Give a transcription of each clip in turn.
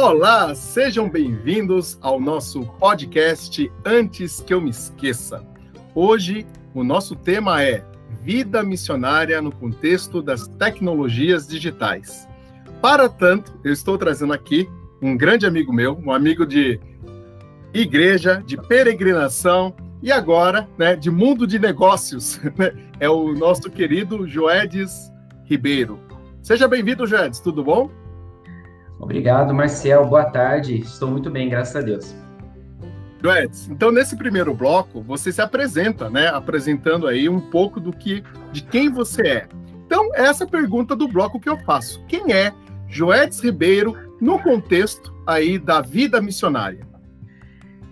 Olá, sejam bem-vindos ao nosso podcast Antes que eu me esqueça. Hoje o nosso tema é Vida missionária no contexto das tecnologias digitais. Para tanto, eu estou trazendo aqui um grande amigo meu, um amigo de igreja, de peregrinação e agora, né, de mundo de negócios. Né? É o nosso querido Joedes Ribeiro. Seja bem-vindo, Joedes, tudo bom? Obrigado, Marcel. Boa tarde. Estou muito bem, graças a Deus. Joedes, então nesse primeiro bloco você se apresenta, né? Apresentando aí um pouco do que, de quem você é. Então essa pergunta do bloco que eu faço: quem é Joedes Ribeiro no contexto aí da vida missionária?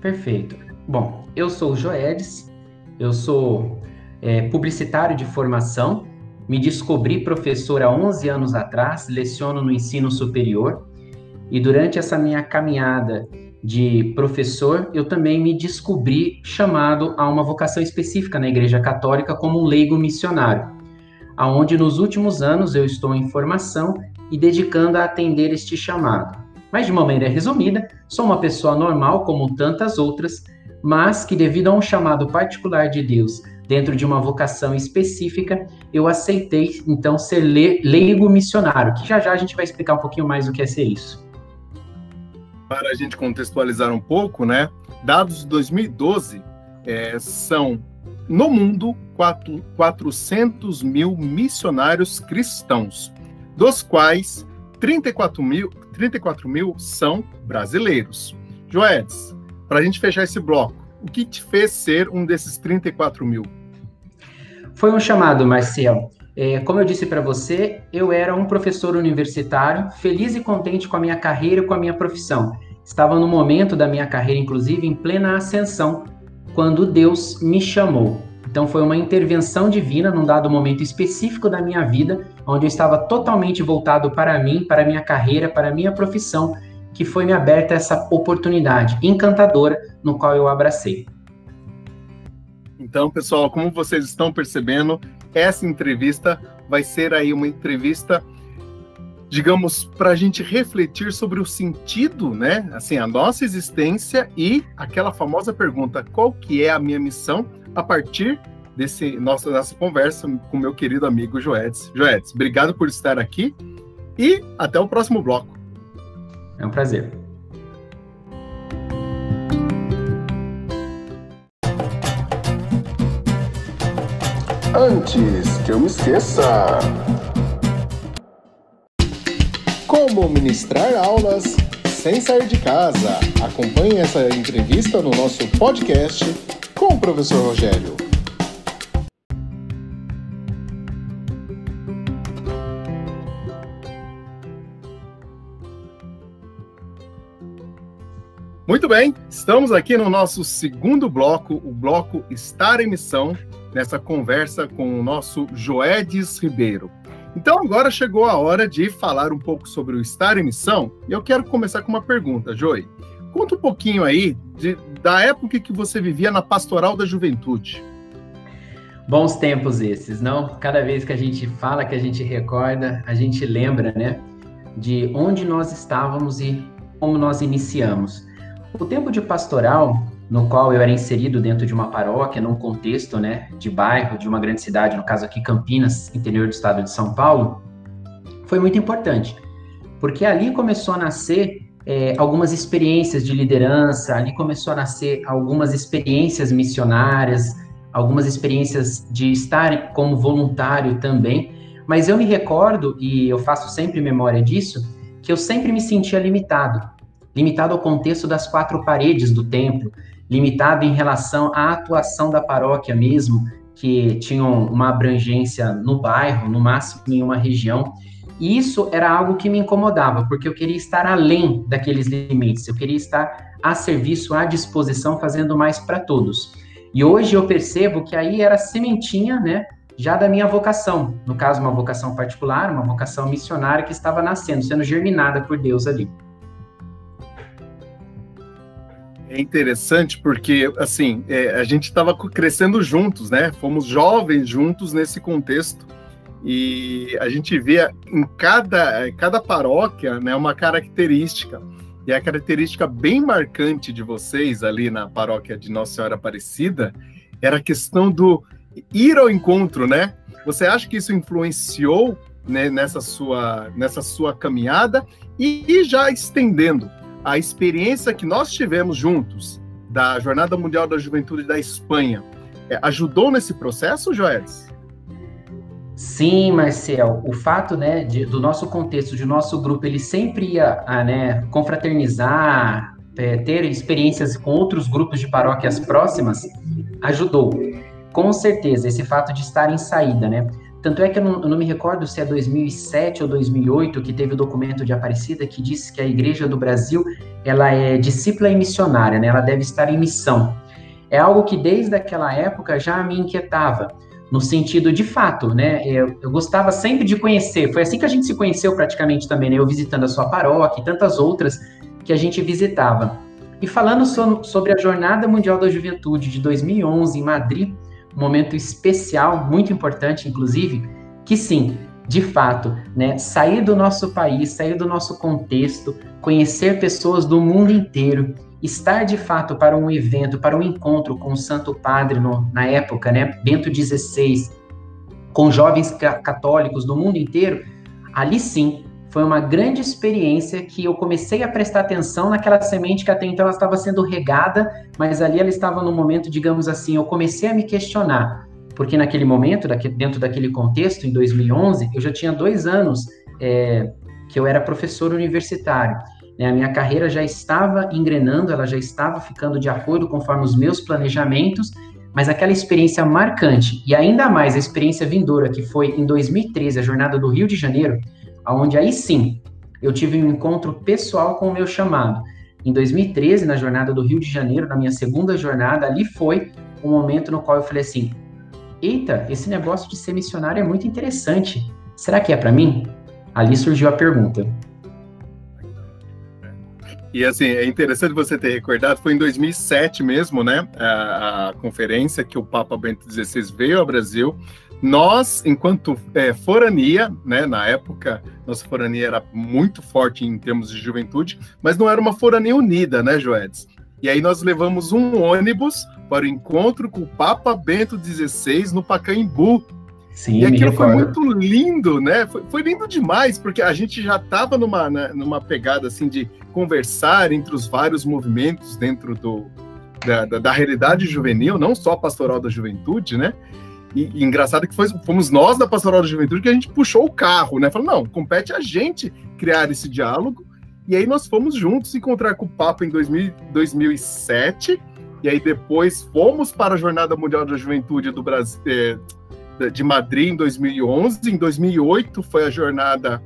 Perfeito. Bom, eu sou o Joedes, eu sou é, publicitário de formação, me descobri professor há 11 anos atrás, leciono no ensino superior e durante essa minha caminhada de professor, eu também me descobri chamado a uma vocação específica na Igreja Católica como um leigo missionário, aonde nos últimos anos eu estou em formação e dedicando a atender este chamado. Mas de uma maneira resumida, sou uma pessoa normal como tantas outras, mas que devido a um chamado particular de Deus dentro de uma vocação específica, eu aceitei então ser leigo missionário, que já já a gente vai explicar um pouquinho mais o que é ser isso para a gente contextualizar um pouco, né? Dados de 2012 é, são no mundo 4, 400 mil missionários cristãos, dos quais 34 mil, 34 mil são brasileiros. Joedes, para a gente fechar esse bloco, o que te fez ser um desses 34 mil? Foi um chamado, Marcial. É, como eu disse para você, eu era um professor universitário, feliz e contente com a minha carreira e com a minha profissão. Estava no momento da minha carreira, inclusive, em plena ascensão, quando Deus me chamou. Então foi uma intervenção divina num dado momento específico da minha vida, onde eu estava totalmente voltado para mim, para a minha carreira, para a minha profissão, que foi me aberta essa oportunidade encantadora no qual eu abracei. Então, pessoal, como vocês estão percebendo, essa entrevista vai ser aí uma entrevista, digamos, para a gente refletir sobre o sentido, né? Assim, a nossa existência e aquela famosa pergunta: qual que é a minha missão a partir desse nossa, nossa conversa com meu querido amigo Joedes. Joedes, obrigado por estar aqui e até o próximo bloco. É um prazer. Antes que eu me esqueça. Como ministrar aulas sem sair de casa? Acompanhe essa entrevista no nosso podcast com o professor Rogério. Muito bem, estamos aqui no nosso segundo bloco, o bloco Estar em Missão, nessa conversa com o nosso Joedes Ribeiro. Então agora chegou a hora de falar um pouco sobre o estar em missão, e eu quero começar com uma pergunta, Joey. Conta um pouquinho aí de, da época que você vivia na pastoral da juventude. Bons tempos esses, não? Cada vez que a gente fala, que a gente recorda, a gente lembra, né, de onde nós estávamos e como nós iniciamos. O tempo de pastoral no qual eu era inserido dentro de uma paróquia, num contexto né, de bairro, de uma grande cidade, no caso aqui Campinas, interior do estado de São Paulo, foi muito importante, porque ali começou a nascer é, algumas experiências de liderança, ali começou a nascer algumas experiências missionárias, algumas experiências de estar como voluntário também, mas eu me recordo, e eu faço sempre memória disso, que eu sempre me sentia limitado, limitado ao contexto das quatro paredes do templo, limitado em relação à atuação da paróquia mesmo, que tinham uma abrangência no bairro, no máximo em uma região. E isso era algo que me incomodava, porque eu queria estar além daqueles limites, eu queria estar a serviço, à disposição, fazendo mais para todos. E hoje eu percebo que aí era sementinha, né, já da minha vocação, no caso uma vocação particular, uma vocação missionária que estava nascendo, sendo germinada por Deus ali. É interessante porque, assim, é, a gente estava crescendo juntos, né? Fomos jovens juntos nesse contexto e a gente vê em cada, cada paróquia né, uma característica. E a característica bem marcante de vocês ali na paróquia de Nossa Senhora Aparecida era a questão do ir ao encontro, né? Você acha que isso influenciou né, nessa, sua, nessa sua caminhada? E, e já estendendo a experiência que nós tivemos juntos da Jornada Mundial da Juventude da Espanha, é, ajudou nesse processo, Joelis? Sim, Marcel, o fato, né, de, do nosso contexto, de nosso grupo, ele sempre ia, a, né, confraternizar, é, ter experiências com outros grupos de paróquias próximas, ajudou. Com certeza, esse fato de estar em saída, né? Tanto é que eu não, eu não, me recordo se é 2007 ou 2008 que teve o documento de Aparecida que disse que a Igreja do Brasil ela é discípula e missionária, né? Ela deve estar em missão. É algo que desde aquela época já me inquietava no sentido de fato, né? Eu, eu, gostava sempre de conhecer. Foi assim que a gente se conheceu praticamente também, né? Eu visitando a sua paróquia e tantas outras que a gente visitava. E falando so, sobre a Jornada Mundial da Juventude de 2011 em Madrid, um momento especial, muito importante, inclusive, que sim, de fato, né? Sair do nosso país, sair do nosso contexto, conhecer pessoas do mundo inteiro estar de fato para um evento, para um encontro com o Santo Padre no, na época, né, Bento XVI, com jovens católicos do mundo inteiro, ali sim foi uma grande experiência que eu comecei a prestar atenção naquela semente que até então ela estava sendo regada, mas ali ela estava no momento, digamos assim, eu comecei a me questionar, porque naquele momento, dentro daquele contexto, em 2011, eu já tinha dois anos é, que eu era professor universitário. Né? A minha carreira já estava engrenando, ela já estava ficando de acordo conforme os meus planejamentos, mas aquela experiência marcante, e ainda mais a experiência vindoura, que foi em 2013, a jornada do Rio de Janeiro, onde aí sim eu tive um encontro pessoal com o meu chamado. Em 2013, na jornada do Rio de Janeiro, na minha segunda jornada, ali foi o momento no qual eu falei assim: eita, esse negócio de ser missionário é muito interessante. Será que é para mim? Ali surgiu a pergunta. E assim, é interessante você ter recordado, foi em 2007 mesmo, né? A, a conferência que o Papa Bento XVI veio ao Brasil. Nós, enquanto é, forania, né, na época, nossa forania era muito forte em termos de juventude, mas não era uma forania unida, né, Joedes? E aí nós levamos um ônibus para o encontro com o Papa Bento XVI no Pacaembu, Sim, e aquilo foi muito lindo, né? Foi, foi, lindo demais, porque a gente já estava numa, né, numa pegada assim de conversar entre os vários movimentos dentro do, da, da, da realidade juvenil, não só a pastoral da juventude, né? E, e, engraçado que foi, fomos nós da Pastoral da Juventude que a gente puxou o carro, né? Falou, não, compete a gente criar esse diálogo. E aí nós fomos juntos encontrar com o Papa em 2000, 2007. E aí depois fomos para a Jornada Mundial da Juventude do Brasil, eh, de Madrid em 2011. Em 2008 foi a jornada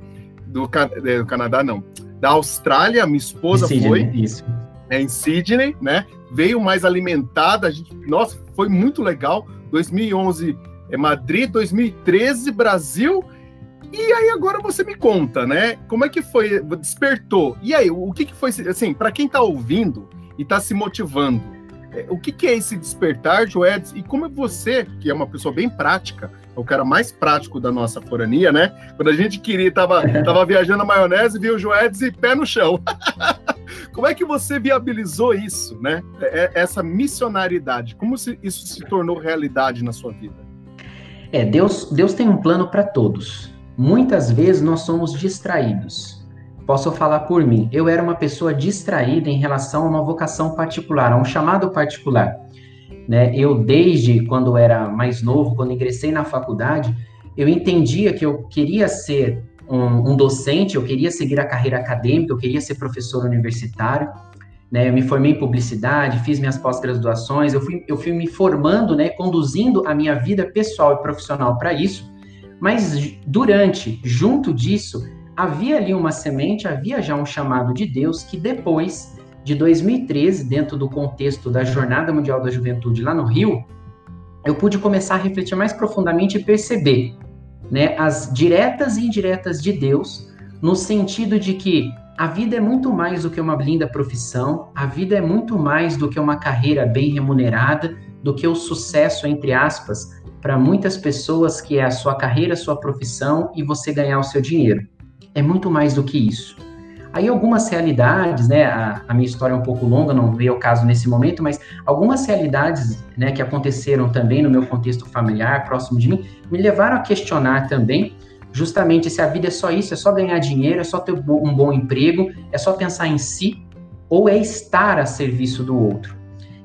do, é, do Canadá, não, da Austrália. Minha esposa Sydney, foi. Isso. É, em Sydney, né? Veio mais alimentada. A gente, nossa, foi muito legal. 2011 é Madrid, 2013 Brasil. E aí agora você me conta, né? Como é que foi? Despertou. E aí, o que, que foi assim, para quem está ouvindo e está se motivando? É, o que, que, é esse despertar, Joedes? E como é você, que é uma pessoa bem prática, é o cara mais prático da nossa forania, né? Quando a gente queria, tava, tava viajando a maionese, viu o Joedes e pé no chão. como é que você viabilizou isso, né? É, é, essa missionariedade, como isso se tornou realidade na sua vida? É, Deus, Deus tem um plano para todos. Muitas vezes nós somos distraídos Posso falar por mim. Eu era uma pessoa distraída em relação a uma vocação particular, a um chamado particular. Né? Eu, desde quando era mais novo, quando ingressei na faculdade, eu entendia que eu queria ser um, um docente, eu queria seguir a carreira acadêmica, eu queria ser professor universitário. Né, eu me formei em publicidade, fiz minhas pós-graduações, eu fui, eu fui me formando, né, conduzindo a minha vida pessoal e profissional para isso, mas durante, junto disso, havia ali uma semente, havia já um chamado de Deus que depois de 2013, dentro do contexto da Jornada Mundial da Juventude lá no Rio, eu pude começar a refletir mais profundamente e perceber né, as diretas e indiretas de Deus, no sentido de que a vida é muito mais do que uma linda profissão, a vida é muito mais do que uma carreira bem remunerada, do que o sucesso, entre aspas, para muitas pessoas que é a sua carreira, a sua profissão e você ganhar o seu dinheiro é muito mais do que isso. Aí algumas realidades, né, a, a, minha história é um pouco longa, não veio ao caso nesse momento, mas algumas realidades, né, que aconteceram também no meu contexto familiar, próximo de mim, me levaram a questionar também justamente se a vida é só isso, é só ganhar dinheiro, é só ter um bom emprego, é só pensar em si, ou é estar a serviço do outro.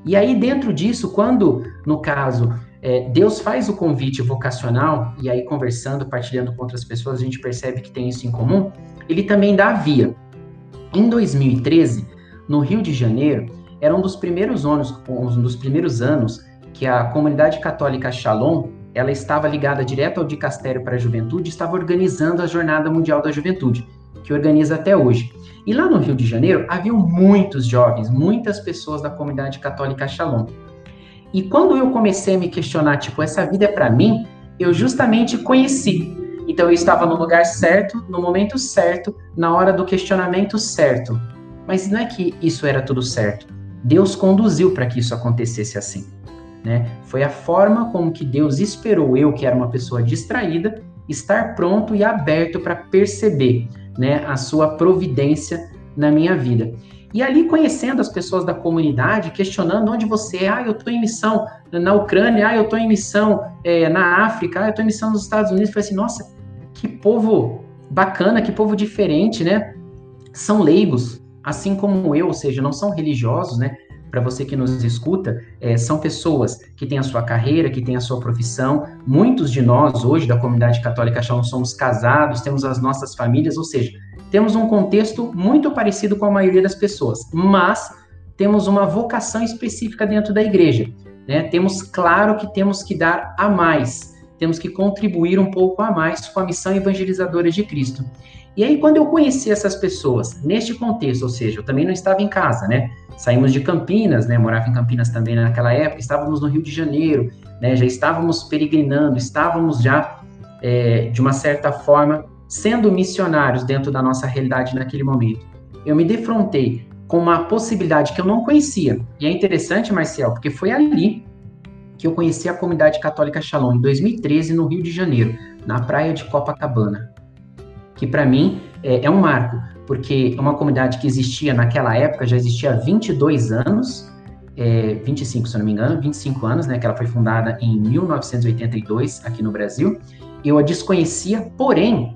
E aí, dentro disso, quando, no caso, é, Deus faz o convite vocacional, e aí conversando, partilhando com outras pessoas, a gente percebe que tem isso em comum, ele também dá a via. Em 2013, no Rio de Janeiro, era um dos primeiros anos, um dos primeiros anos que a comunidade católica Shalom, ela estava ligada direto ao Dicastério para a Juventude, estava organizando a Jornada Mundial da Juventude, que organiza até hoje. E lá no Rio de Janeiro, havia muitos jovens, muitas pessoas da comunidade católica Shalom. E quando eu comecei a me questionar, tipo, essa vida é para mim, eu justamente conheci. Então eu estava no lugar certo, no momento certo, na hora do questionamento certo. Mas não é que isso era tudo certo. Deus conduziu para que isso acontecesse assim. Né? Foi a forma como que Deus esperou eu, que era uma pessoa distraída, estar pronto e aberto para perceber né, a sua providência na minha vida. E ali conhecendo as pessoas da comunidade, questionando onde você é, ah, eu estou em missão na Ucrânia, ah, eu estou em missão é, na África, ah, eu estou em missão nos Estados Unidos. Falei assim, nossa, que povo bacana, que povo diferente, né? São leigos, assim como eu, ou seja, não são religiosos, né? Para você que nos escuta, é, são pessoas que têm a sua carreira, que têm a sua profissão. Muitos de nós, hoje, da comunidade católica, já somos casados, temos as nossas famílias, ou seja, temos um contexto muito parecido com a maioria das pessoas, mas temos uma vocação específica dentro da igreja. Né? Temos claro que temos que dar a mais, temos que contribuir um pouco a mais com a missão evangelizadora de Cristo. E aí, quando eu conheci essas pessoas neste contexto, ou seja, eu também não estava em casa, né? Saímos de Campinas, né? Morava em Campinas também naquela época, estávamos no Rio de Janeiro, né? Já estávamos peregrinando, estávamos já, é, de uma certa forma, sendo missionários dentro da nossa realidade naquele momento. Eu me defrontei com uma possibilidade que eu não conhecia. E é interessante, Marcel, porque foi ali que eu conheci a comunidade católica Shalom, em 2013, no Rio de Janeiro, na praia de Copacabana. Que para mim é, é, um marco, porque é uma comunidade que existia naquela época, já existia há 22 anos, é, 25 se eu não me engano, 25 anos, né, que ela foi fundada em 1982 aqui no Brasil. Eu a desconhecia, porém,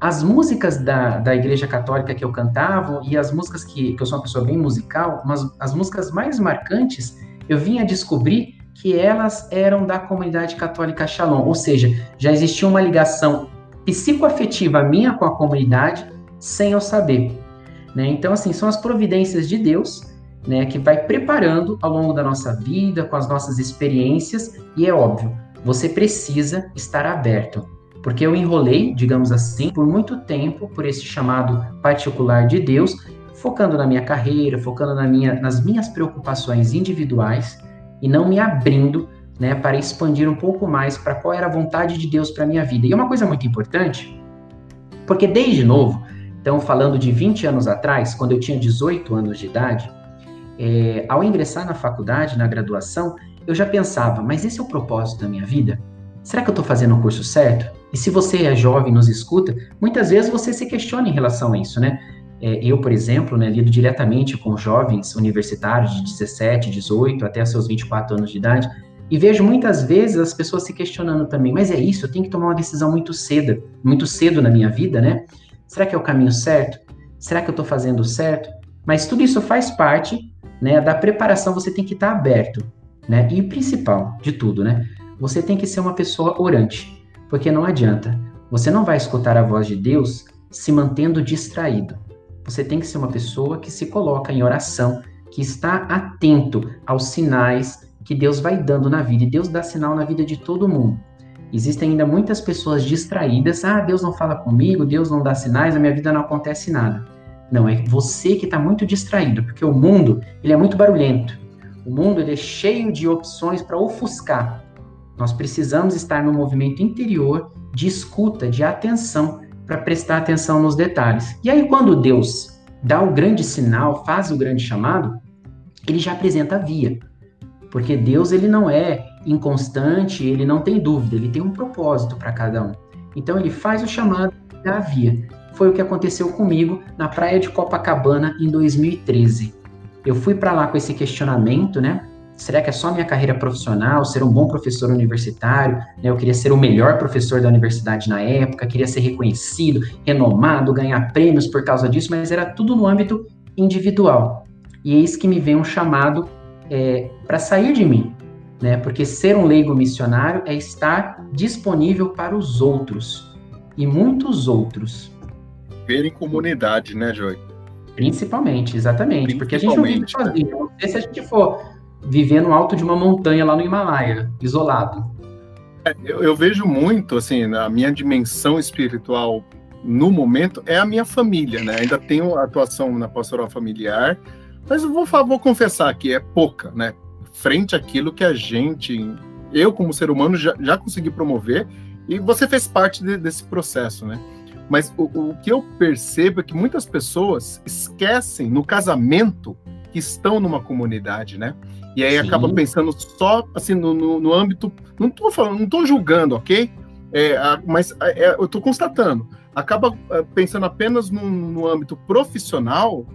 as músicas da, da Igreja Católica que eu cantava e as músicas que, que eu sou uma pessoa bem musical, mas as músicas mais marcantes, eu vinha descobrir que elas eram da comunidade católica Shalom, ou seja, já existia uma ligação psicoafetiva minha com a comunidade sem eu saber. Né? Então, assim, são as providências de Deus né, que vai preparando ao longo da nossa vida, com as nossas experiências, e é óbvio, você precisa estar aberto. Porque eu enrolei, digamos assim, por muito tempo por esse chamado particular de Deus, focando na minha carreira, focando na minha, nas minhas preocupações individuais, e não me abrindo né, para expandir um pouco mais para qual era a vontade de Deus para minha vida. E é uma coisa muito importante, porque desde novo, então falando de 20 anos atrás, quando eu tinha 18 anos de idade, é, ao ingressar na faculdade, na graduação, eu já pensava, mas esse é o propósito da minha vida? Será que eu estou fazendo o curso certo? E se você é jovem nos escuta, muitas vezes você se questiona em relação a isso, né? É, eu, por exemplo, né, lido diretamente com jovens universitários de 17, 18 até seus 24 anos de idade, e vejo muitas vezes as pessoas se questionando também, mas é isso, eu tenho que tomar uma decisão muito cedo, muito cedo na minha vida, né? Será que é o caminho certo? Será que eu estou fazendo certo? Mas tudo isso faz parte né, da preparação, você tem que estar aberto, né? E o principal de tudo, né? Você tem que ser uma pessoa orante, porque não adianta. Você não vai escutar a voz de Deus se mantendo distraído. Você tem que ser uma pessoa que se coloca em oração, que está atento aos sinais que Deus vai dando na vida. E Deus dá sinal na vida de todo mundo. Existem ainda muitas pessoas distraídas. Ah, Deus não fala comigo, Deus não dá sinais, na minha vida não acontece nada. Não, é você que está muito distraído, porque o mundo ele é muito barulhento. O mundo ele é cheio de opções para ofuscar. Nós precisamos estar no movimento interior de escuta, de atenção, para prestar atenção nos detalhes. E aí, quando Deus dá o grande sinal, faz o grande chamado, ele já apresenta a via. Porque Deus ele não é inconstante, ele não tem dúvida, ele tem um propósito para cada um. Então ele faz o chamado da via. foi o que aconteceu comigo na praia de Copacabana em 2013. Eu fui para lá com esse questionamento, né? Será que é só minha carreira profissional, ser um bom professor universitário? Né? Eu queria ser o melhor professor da universidade na época, queria ser reconhecido, renomado, ganhar prêmios por causa disso, mas era tudo no âmbito individual. E eis que me vem um chamado é, para sair de mim, né? Porque ser um leigo missionário é estar disponível para os outros e muitos outros. Ver em comunidade, né, Joy? Principalmente, exatamente. Porque a gente não vive sozinho. Não sei se a gente for viver no alto de uma montanha lá no Himalaia, isolado. É, eu, eu vejo muito, assim, a minha dimensão espiritual no momento é a minha família, né? Ainda tenho atuação na pastoral familiar, mas eu vou, vou confessar que é pouca, né? Frente àquilo que a gente, eu como ser humano, já, já consegui promover e você fez parte de, desse processo, né? Mas o, o, que eu percebo é que muitas pessoas esquecem no casamento que estão numa comunidade, né? E aí Sim. acaba pensando só assim no, no, no âmbito. Não estou falando, não estou julgando, ok? É, a, mas é, eu estou constatando. Acaba é, pensando apenas no, no, âmbito profissional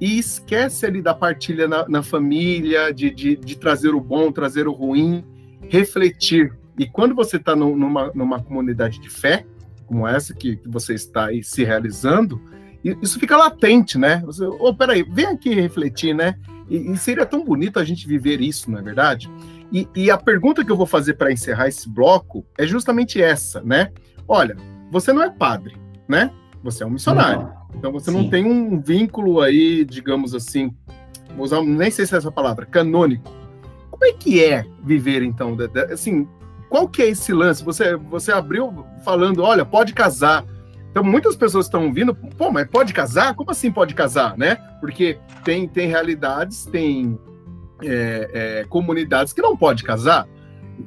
e esquece ali da partilha na, na família, de, de, de, trazer o bom, trazer o ruim, refletir. E quando você está numa, numa comunidade de fé, como essa que, que você está aí se realizando, isso fica latente, né? Você, oh, peraí, vem aqui refletir, né? E, e, seria tão bonito a gente viver isso, não é verdade? E, e a pergunta que eu vou fazer para encerrar esse bloco é justamente essa, né? Olha, você não é padre, né? Você é um missionário. Não. Então você Sim. não tem um vínculo aí, digamos assim, vou usar, nem sei se é essa palavra, canônico. Como é que é viver então, assim, qual que é esse lance? Você você abriu falando, olha, pode casar. Então, muitas pessoas estão vindo, pô, mas pode casar? Como assim pode casar, né? Porque tem, tem realidades, tem é, é, comunidades que não pode casar.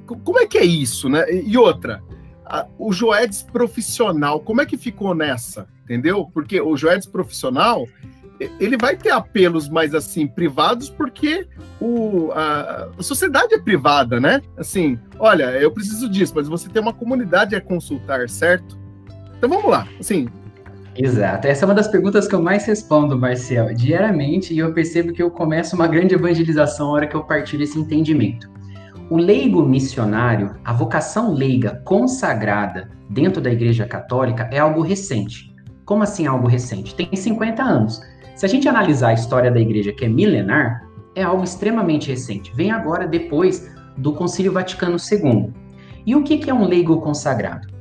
Como é que é isso, né? E outra, a, o Joedes profissional, como é que ficou nessa? Entendeu? Porque o Joedes profissional, ele vai ter apelos mais assim privados porque o, a, a, sociedade é privada, né? Assim, olha, eu preciso disso, mas você tem uma comunidade a consultar, certo? Então vamos lá, assim. Exato. Essa é uma das perguntas que eu mais respondo, Marcel, diariamente, e eu percebo que eu começo uma grande evangelização na hora que eu partilho esse entendimento. O leigo missionário, a vocação leiga consagrada dentro da Igreja Católica é algo recente. Como assim algo recente? Tem 50 anos. Se a gente analisar a história da Igreja, que é milenar, é algo extremamente recente. Vem agora depois do Concílio Vaticano II. E o que é um leigo consagrado?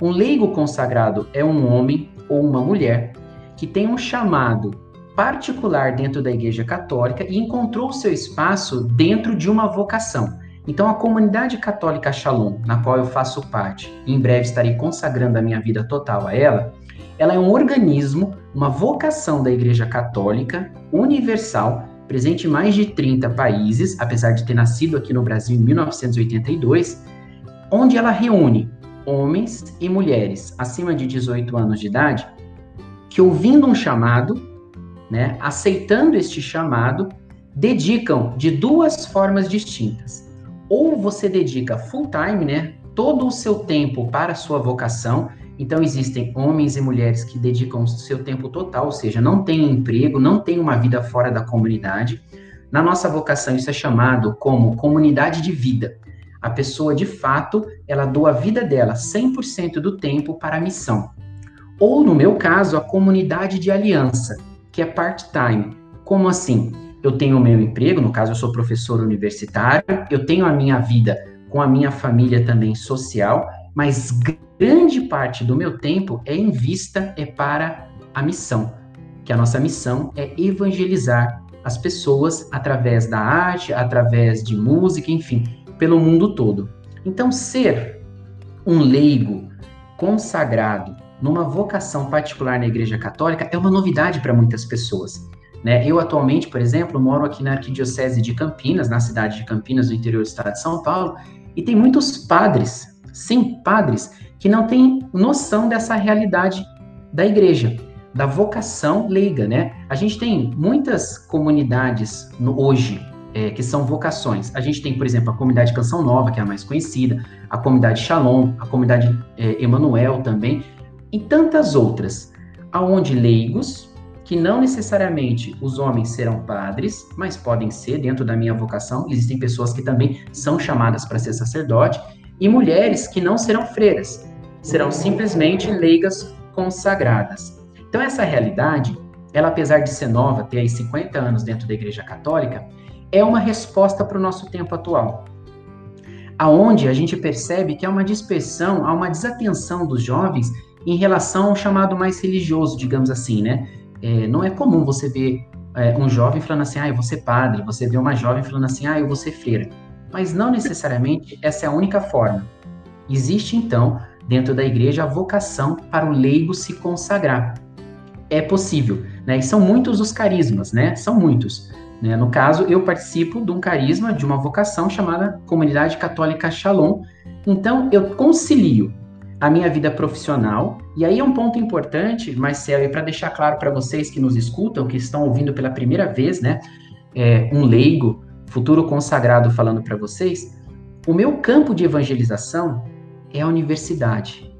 Um leigo consagrado é um homem ou uma mulher que tem um chamado particular dentro da Igreja Católica e encontrou seu espaço dentro de uma vocação. Então, a comunidade católica Shalom, na qual eu faço parte, e em breve estarei consagrando a minha vida total a ela, ela é um organismo, uma vocação da Igreja Católica universal, presente em mais de 30 países, apesar de ter nascido aqui no Brasil em 1982, onde ela reúne homens e mulheres acima de 18 anos de idade que, ouvindo um chamado, né, aceitando este chamado, dedicam de duas formas distintas. Ou você dedica full time, né, todo o seu tempo para a sua vocação. Então existem homens e mulheres que dedicam o seu tempo total, ou seja, não têm emprego, não têm uma vida fora da comunidade. Na nossa vocação isso é chamado como comunidade de vida. A pessoa, de fato, ela doa a vida dela 100% do tempo para a missão. Ou, no meu caso, a comunidade de aliança, que é part-time. Como assim? Eu tenho o meu emprego, no caso eu sou professor universitário, eu tenho a minha vida com a minha família também social, mas grande parte do meu tempo é em vista é para a missão, que a nossa missão é evangelizar as pessoas através da arte, através de música, enfim, pelo mundo todo. Então, ser um leigo consagrado numa vocação particular na Igreja Católica é uma novidade para muitas pessoas. Né? Eu, atualmente, por exemplo, moro aqui na Arquidiocese de Campinas, na cidade de Campinas, no interior do estado de São Paulo, e tem muitos padres, sim, padres, que não têm noção dessa realidade da igreja, da vocação leiga, né? A gente tem muitas comunidades no, hoje é, que são vocações. A gente tem, por exemplo, a comunidade Canção Nova, que é a mais conhecida, a comunidade Shalom, a comunidade é, Emanuel também, e tantas outras. aonde leigos, que não necessariamente os homens serão padres, mas podem ser dentro da minha vocação, existem pessoas que também são chamadas para ser sacerdote, e mulheres que não serão freiras, serão simplesmente leigas consagradas. Então essa realidade, ela apesar de ser nova, ter aí 50 anos dentro da Igreja Católica, é uma resposta para o nosso tempo atual. Aonde a gente percebe que há uma dispersão, há uma desatenção dos jovens em relação ao chamado mais religioso, digamos assim, né? É, não é comum você ver é, um jovem falando assim, ah, eu vou ser padre, você vê uma jovem falando assim, ah, eu vou ser freira. Mas não necessariamente essa é a única forma. Existe, então, dentro da igreja, a vocação para o leigo se consagrar. É possível, né? E são muitos os carismas, né? São muitos. Né? No caso, eu participo de um carisma, de uma vocação chamada Comunidade Católica Shalom. Então, eu concilio a minha vida profissional. E aí é um ponto importante, Marcelo, para deixar claro para vocês que nos escutam, que estão ouvindo pela primeira vez, né? É, um leigo, futuro consagrado falando para vocês. O meu campo de evangelização é a universidade.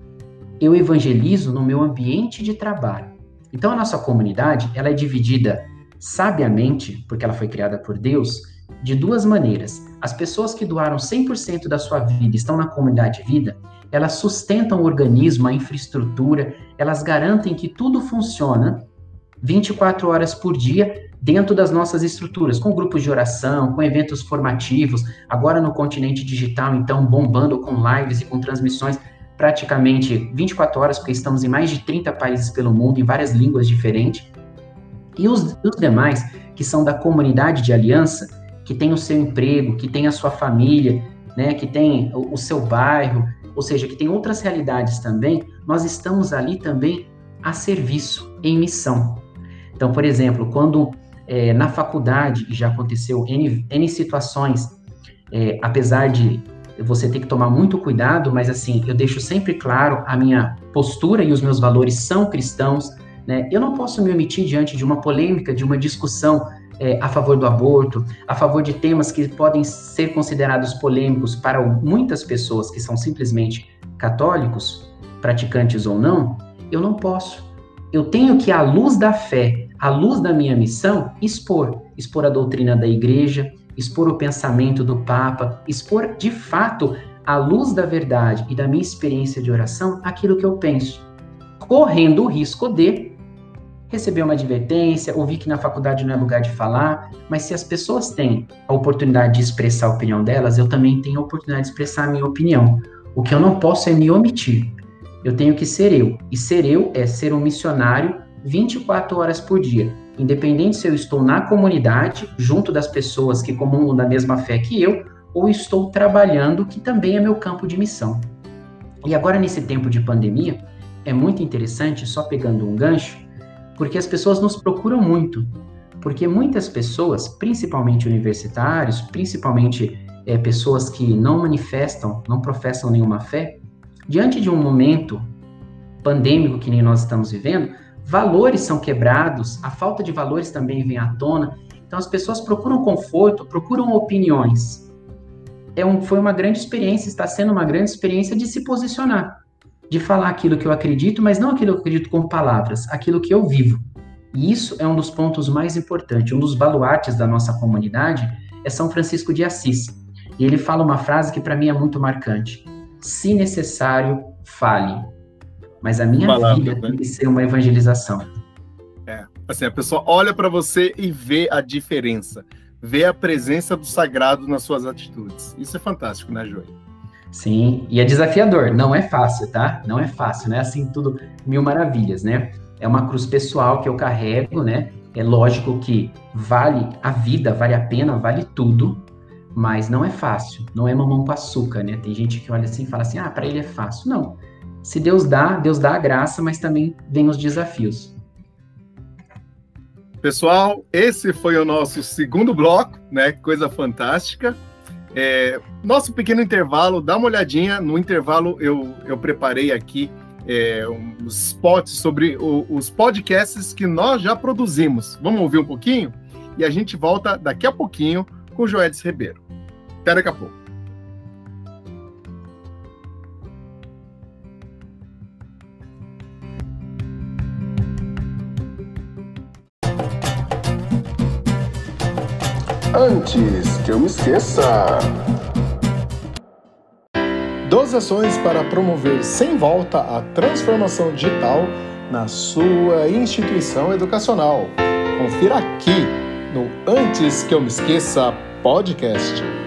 Eu evangelizo no meu ambiente de trabalho. Então a nossa comunidade, ela é dividida sabiamente, porque ela foi criada por Deus, de duas maneiras. As pessoas que doaram 100% da sua vida estão na comunidade vida, elas sustentam o organismo, a infraestrutura, elas garantem que tudo funciona 24 horas por dia dentro das nossas estruturas, com grupos de oração, com eventos formativos, agora no continente digital, então bombando com lives e com transmissões praticamente 24 horas, porque estamos em mais de 30 países pelo mundo, em várias línguas diferentes. E os, os demais, que são da comunidade de aliança, que tem o seu emprego, que tem a sua família, né, que tem o, o seu bairro, ou seja, que tem outras realidades também, nós estamos ali também a serviço, em missão. Então, por exemplo, quando é, na faculdade já aconteceu N, N situações, é, apesar de você ter que tomar muito cuidado, mas assim, eu deixo sempre claro a minha postura e os meus valores são cristãos, né? Eu não posso me omitir diante de uma polêmica, de uma discussão é, a favor do aborto, a favor de temas que podem ser considerados polêmicos para muitas pessoas que são simplesmente católicos, praticantes ou não, eu não posso. Eu tenho que, à luz da fé, à luz da minha missão, expor. Expor a doutrina da igreja, expor o pensamento do Papa, expor de fato, à luz da verdade e da minha experiência de oração, aquilo que eu penso. Correndo o risco de receber uma advertência, ouvir que na faculdade não é lugar de falar, mas se as pessoas têm a oportunidade de expressar a opinião delas, eu também tenho a oportunidade de expressar a minha opinião. O que eu não posso é me omitir. Eu tenho que ser eu. E ser eu é ser um missionário 24 horas por dia. Independente se eu estou na comunidade, junto das pessoas que comungam da mesma fé que eu, ou estou trabalhando, que também é meu campo de missão. E agora, nesse tempo de pandemia, é muito interessante, só pegando um gancho, porque as pessoas nos procuram muito. Porque muitas pessoas, principalmente universitários, principalmente é, pessoas que não manifestam, não professam nenhuma fé, diante de um momento pandêmico que nem nós estamos vivendo, valores são quebrados, a falta de valores também vem à tona. Então as pessoas procuram conforto, procuram opiniões. É um, foi uma grande experiência, está sendo uma grande experiência de se posicionar de falar aquilo que eu acredito, mas não aquilo que eu acredito com palavras, aquilo que eu vivo. E isso é um dos pontos mais importantes, um dos baluartes da nossa comunidade é São Francisco de Assis. E ele fala uma frase que para mim é muito marcante: se necessário, fale. Mas a minha Palavra, vida né? tem que ser uma evangelização. É, assim, a pessoa olha para você e vê a diferença, vê a presença do sagrado nas suas atitudes. Isso é fantástico, né, Joey? Sim, e é desafiador, não é fácil, tá? Não é fácil, não é assim tudo mil maravilhas, né? É uma cruz pessoal que eu carrego, né? É lógico que vale a vida, vale a pena, vale tudo, mas não é fácil, não é mamão com açúcar, né? Tem gente que olha assim e fala assim: ah, para ele é fácil. Não. Se Deus dá, Deus dá a graça, mas também vem os desafios. Pessoal, esse foi o nosso segundo bloco, né? Coisa fantástica. É, nosso pequeno intervalo, dá uma olhadinha. No intervalo, eu, eu preparei aqui é, spots sobre o, os podcasts que nós já produzimos. Vamos ouvir um pouquinho? E a gente volta daqui a pouquinho com o Joedes Ribeiro. Até daqui a pouco. Antes que eu me esqueça. 12 ações para promover sem volta a transformação digital na sua instituição educacional. Confira aqui no Antes que eu me esqueça podcast.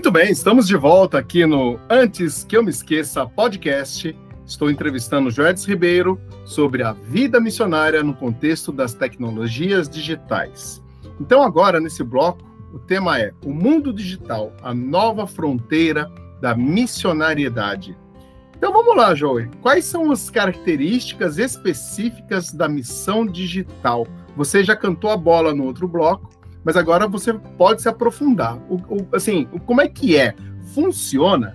Muito bem, estamos de volta aqui no Antes que eu me esqueça podcast. Estou entrevistando Joedes Ribeiro sobre a vida missionária no contexto das tecnologias digitais. Então, agora, nesse bloco, o tema é O Mundo Digital, a nova fronteira da missionariedade. Então vamos lá, Joey. Quais são as características específicas da missão digital? Você já cantou a bola no outro bloco, mas agora você pode se aprofundar. O, o, assim, como é que é? Funciona?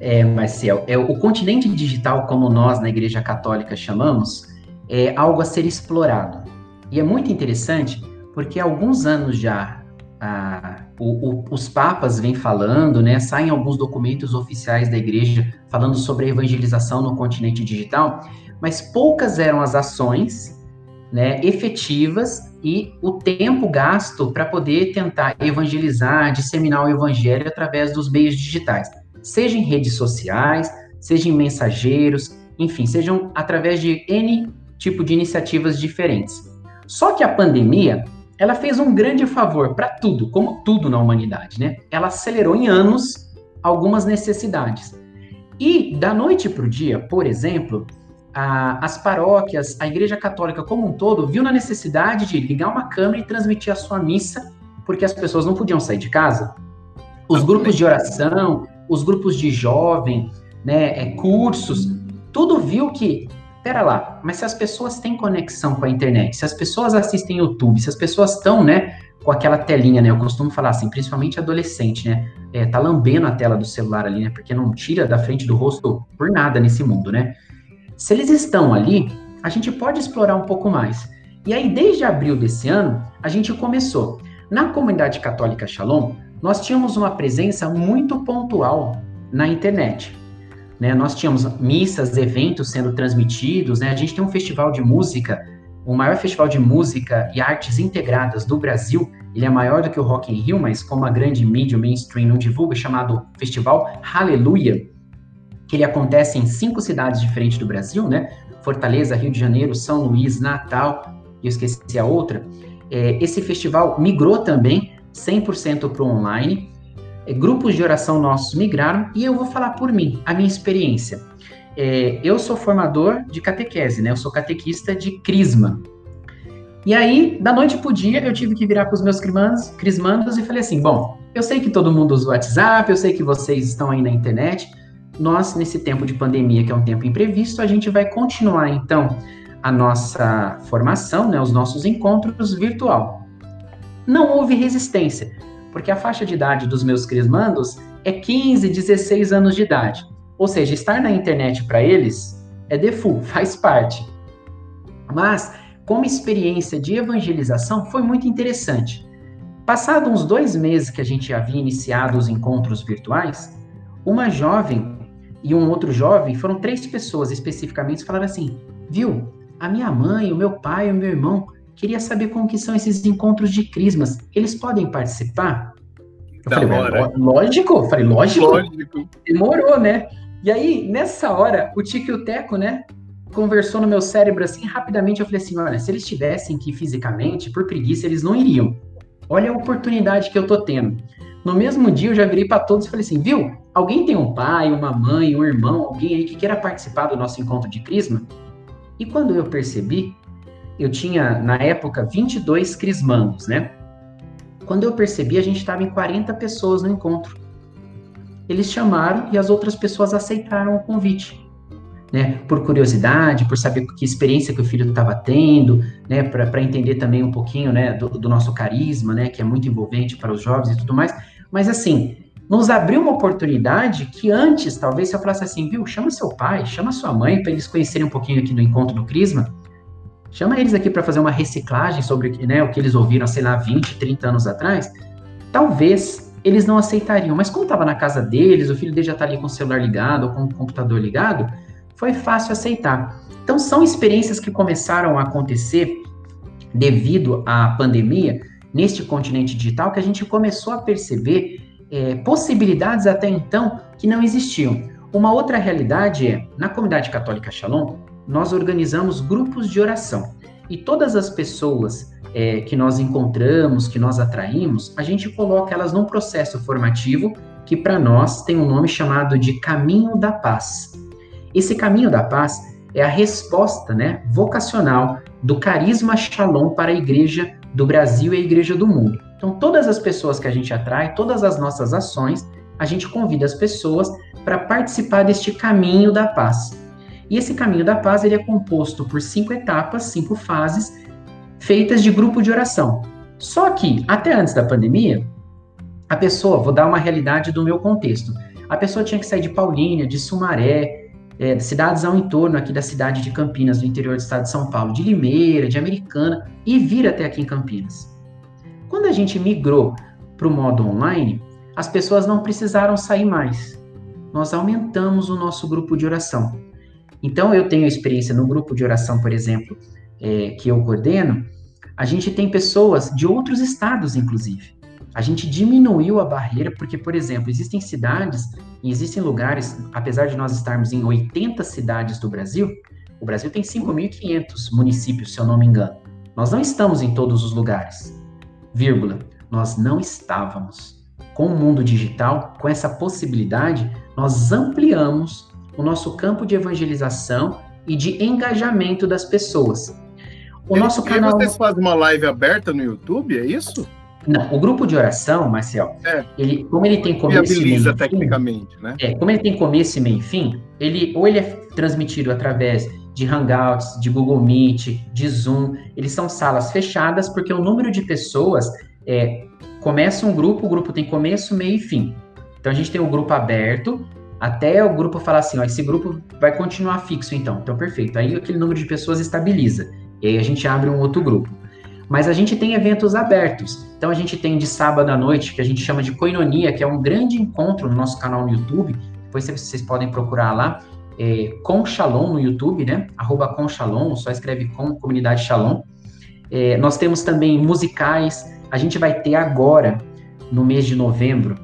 É, Marcel, é, o continente digital, como nós na Igreja Católica chamamos, é algo a ser explorado. E é muito interessante porque há alguns anos já ah, o, o, os papas vêm falando, né, saem alguns documentos oficiais da igreja falando sobre a evangelização no continente digital, mas poucas eram as ações né, efetivas e o tempo gasto para poder tentar evangelizar, disseminar o evangelho através dos meios digitais, seja em redes sociais, seja em mensageiros, enfim, sejam através de N tipo de iniciativas diferentes. Só que a pandemia, ela fez um grande favor para tudo, como tudo na humanidade, né? Ela acelerou em anos algumas necessidades. E da noite para o dia, por exemplo, a, as paróquias, a Igreja Católica como um todo, viu na necessidade de ligar uma câmera e transmitir a sua missa, porque as pessoas não podiam sair de casa. Os grupos de oração, os grupos de jovem, né, é, cursos, tudo viu que, pera lá, mas se as pessoas têm conexão com a internet, se as pessoas assistem YouTube, se as pessoas estão, né, com aquela telinha, né, eu costumo falar assim, principalmente adolescente, né, é, tá lambendo a tela do celular ali, né, porque não tira da frente do rosto por nada nesse mundo, né, se eles estão ali, a gente pode explorar um pouco mais. E aí, desde abril desse ano, a gente começou. Na comunidade católica Shalom, nós tínhamos uma presença muito pontual na internet. Né? Nós tínhamos missas, eventos sendo transmitidos, né? a gente tem um festival de música, o maior festival de música e artes integradas do Brasil. Ele é maior do que o Rock in Rio, mas como a grande mídia mainstream não divulga, chamado Festival Hallelujah que ele acontece em cinco cidades diferentes do Brasil, né? Fortaleza, Rio de Janeiro, São Luís, Natal, e eu esqueci a outra. É, esse festival migrou também 100% para o online. É, grupos de oração nossos migraram e eu vou falar por mim, a minha experiência. É, eu sou formador de catequese, né? Eu sou catequista de crisma. E aí, da noite pro dia, eu tive que virar para os meus crismandos, crismandos e falei assim: bom, eu sei que todo mundo usa o WhatsApp, eu sei que vocês estão aí na internet, nós, nesse tempo de pandemia, que é um tempo imprevisto, a gente vai continuar, então, a nossa formação, né, os nossos encontros virtual. Não houve resistência, porque a faixa de idade dos meus crismandos é 15, 16 anos de idade. Ou seja, estar na internet para eles é default, faz parte. Mas, como experiência de evangelização, foi muito interessante. Passado uns dois meses que a gente havia iniciado os encontros virtuais, uma jovem e um outro jovem, foram três pessoas especificamente, falaram assim: viu, a minha mãe, o meu pai, o meu irmão queria saber como que são esses encontros de crismas. Eles podem participar? Eu da falei, hora. lógico, eu falei, lógico. Lógico. Demorou, né? E aí, nessa hora, o Tico e o Teco, né, conversou no meu cérebro assim, rapidamente eu falei assim, olha, se eles tivessem que fisicamente, por preguiça, eles não iriam. Olha a oportunidade que eu tô tendo. No mesmo dia, eu já virei para todos e falei assim, viu? Alguém tem um pai, uma mãe, um irmão, alguém aí que queira participar do nosso encontro de crisma? E quando eu percebi, eu tinha, na época, 22 crismandos, né? Quando eu percebi, a gente estava em 40 pessoas no encontro. Eles chamaram e as outras pessoas aceitaram o convite. Né, por curiosidade, por saber que experiência que o filho estava tendo, né, para entender também um pouquinho né, do, do, nosso carisma, né, que é muito envolvente para os jovens e tudo mais. Mas assim, nos abriu uma oportunidade que antes, talvez, se eu falasse assim, viu, chama seu pai, chama sua mãe para eles conhecerem um pouquinho aqui do encontro do Crisma, chama eles aqui para fazer uma reciclagem sobre né, o que eles ouviram, sei lá, 20, 30 anos atrás, talvez eles não aceitariam. Mas como estava na casa deles, o filho dele já está ali com o celular ligado ou com o computador ligado, foi fácil aceitar. Então, são experiências que começaram a acontecer devido à pandemia neste continente digital que a gente começou a perceber é, possibilidades até então que não existiam. Uma outra realidade é, na comunidade católica Shalom, nós organizamos grupos de oração. E todas as pessoas é, que nós encontramos, que nós atraímos, a gente coloca elas num processo formativo que para nós tem um nome chamado de Caminho da Paz. Esse Caminho da Paz é a resposta né, vocacional do carisma Shalom para a igreja do Brasil e a igreja do mundo. Então, todas as pessoas que a gente atrai, todas as nossas ações, a gente convida as pessoas para participar deste caminho da paz. E esse caminho da paz ele é composto por cinco etapas, cinco fases, feitas de grupo de oração. Só que, até antes da pandemia, a pessoa, vou dar uma realidade do meu contexto, a pessoa tinha que sair de Paulínia, de Sumaré, é, cidades ao entorno aqui da cidade de Campinas, do interior do estado de São Paulo, de Limeira, de Americana, e vir até aqui em Campinas. Quando a gente migrou para o modo online, as pessoas não precisaram sair mais. Nós aumentamos o nosso grupo de oração. Então, eu tenho experiência no grupo de oração, por exemplo, é, que eu coordeno, a gente tem pessoas de outros estados, inclusive. A gente diminuiu a barreira porque, por exemplo, existem cidades e existem lugares, apesar de nós estarmos em 80 cidades do Brasil, o Brasil tem 5.500 municípios, se eu não me engano. Nós não estamos em todos os lugares, vírgula, nós não estávamos. Com o mundo digital, com essa possibilidade, nós ampliamos o nosso campo de evangelização e de engajamento das pessoas. O e nosso canal. Vocês fazem uma live aberta no YouTube, é isso? Não, o grupo de oração, Marcel, é. ele, como ele tem começo e meio tecnicamente, fim, né? É, como ele tem começo e meio fim, ele ou ele é transmitido através de Hangouts, de Google Meet, de Zoom. Eles são salas fechadas porque o número de pessoas é, começa um grupo, o grupo tem começo, meio e fim. Então a gente tem o grupo aberto até o grupo falar assim, ó, esse grupo vai continuar fixo então. Então perfeito. Aí aquele número de pessoas estabiliza. E aí a gente abre um outro grupo. Mas a gente tem eventos abertos. Então a gente tem de sábado à noite, que a gente chama de Coinonia, que é um grande encontro no nosso canal no YouTube. Depois vocês podem procurar lá. É, com Shalom no YouTube, né? Arroba com Shalom, só escreve com Comunidade Shalom. É, nós temos também musicais. A gente vai ter agora, no mês de novembro,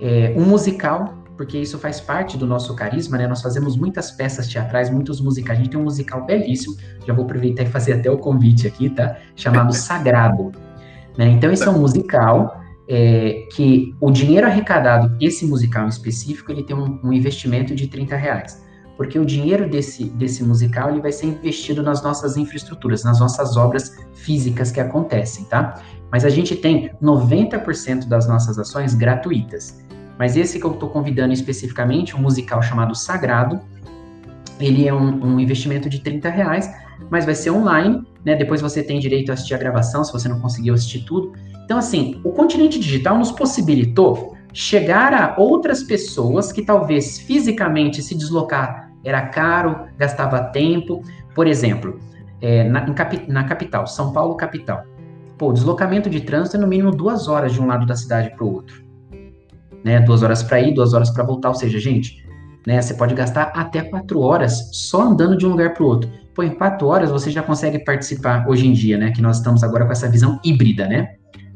é, um musical porque isso faz parte do nosso carisma, né? Nós fazemos muitas peças teatrais, muitos musicais. A gente tem um musical belíssimo, já vou aproveitar e fazer até o convite aqui, tá? Chamado Sagrado. Né? Então, esse é um musical é, que o dinheiro arrecadado, esse musical em específico, ele tem um, um investimento de 30 reais porque o dinheiro desse, desse musical ele vai ser investido nas nossas infraestruturas, nas nossas obras físicas que acontecem, tá? Mas a gente tem 90% das nossas ações gratuitas. Mas esse que eu estou convidando especificamente, um musical chamado Sagrado, ele é um, um, investimento de 30 reais, mas vai ser online, né? Depois você tem direito a assistir a gravação, se você não conseguiu assistir tudo. Então, assim, o continente digital nos possibilitou chegar a outras pessoas que talvez fisicamente se deslocar era caro, gastava tempo. Por exemplo, é, na, capi, na capital, São Paulo capital. Pô, o deslocamento de trânsito é no mínimo duas horas de um lado da cidade para o outro né? Duas horas para ir, duas horas para voltar. Ou seja, gente, né? Você pode gastar até quatro horas só andando de um lugar para o outro. Pô, em quatro horas você já consegue participar hoje em dia, né? Que nós estamos agora com essa visão híbrida, né?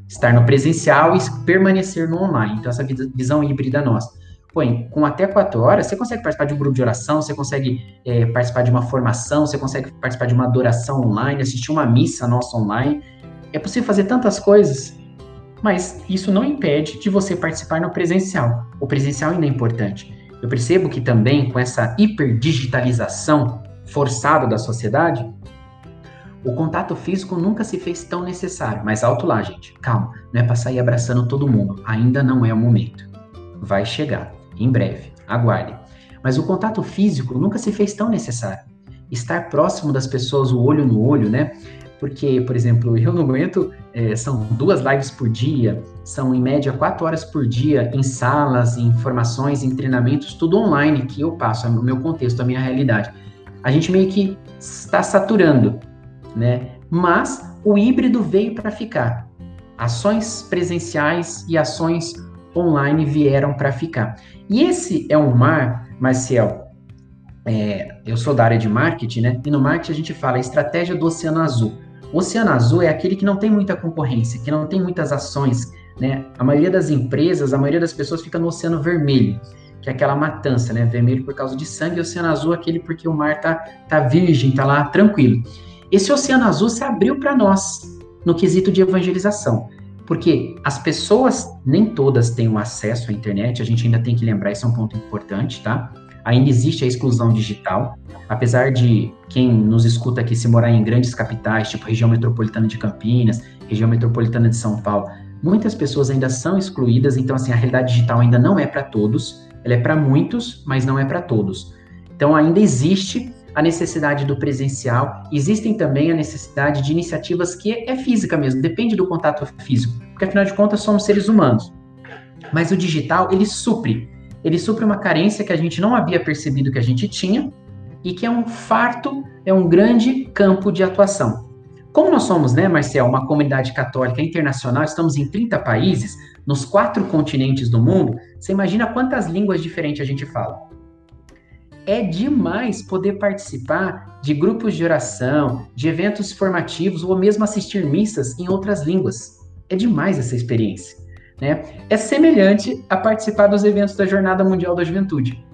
Estar no presencial e permanecer no online. Então, essa visão híbrida nossa. Pô, com até quatro horas, você consegue participar de um grupo de oração, você consegue é, participar de uma formação, você consegue participar de uma adoração online, assistir uma missa nossa online. É possível fazer tantas coisas mas isso não impede de você participar no presencial. O presencial ainda é importante. Eu percebo que também com essa hiperdigitalização forçada da sociedade, o contato físico nunca se fez tão necessário. Mas alto lá, gente. Calma, não é para sair abraçando todo mundo. Ainda não é o momento. Vai chegar, em breve. Aguarde. Mas o contato físico nunca se fez tão necessário. Estar próximo das pessoas, o olho no olho, né? porque, por exemplo, eu no momento é, são duas lives por dia, são em média quatro horas por dia em salas, em formações, em treinamentos, tudo online que eu passo, é o meu contexto, a minha realidade. A gente meio que está saturando, né? Mas o híbrido veio para ficar. Ações presenciais e ações online vieram para ficar. E esse é um mar, Marcel, é, eu sou da área de marketing, né? E no marketing a gente fala a estratégia do Oceano Azul. O Oceano Azul é aquele que não tem muita concorrência, que não tem muitas ações, né? A maioria das empresas, a maioria das pessoas fica no Oceano Vermelho, que é aquela matança, né? Vermelho por causa de sangue, e Oceano Azul é aquele porque o mar tá, tá virgem, tá lá tranquilo. Esse Oceano Azul se abriu para nós no quesito de evangelização. Porque as pessoas, nem todas têm um acesso à internet, a gente ainda tem que lembrar, isso é um ponto importante, tá? Ainda existe a exclusão digital, apesar de quem nos escuta aqui se morar em grandes capitais, tipo região metropolitana de Campinas, região metropolitana de São Paulo, muitas pessoas ainda são excluídas, então assim, a realidade digital ainda não é para todos, ela é para muitos, mas não é para todos. Então ainda existe a necessidade do presencial, existem também a necessidade de iniciativas que é física mesmo, depende do contato físico, porque afinal de contas somos seres humanos. Mas o digital, ele supre, ele supre uma carência que a gente não havia percebido que a gente tinha e que é um farto, é um grande campo de atuação. Como nós somos, né, Marcel, uma comunidade católica internacional, estamos em 30 países, nos quatro continentes do mundo, você imagina quantas línguas diferentes a gente fala é demais poder participar de grupos de oração, de eventos formativos ou mesmo assistir missas em outras línguas. É demais essa experiência. Né? É semelhante a participar dos eventos da Jornada Mundial da Juventude,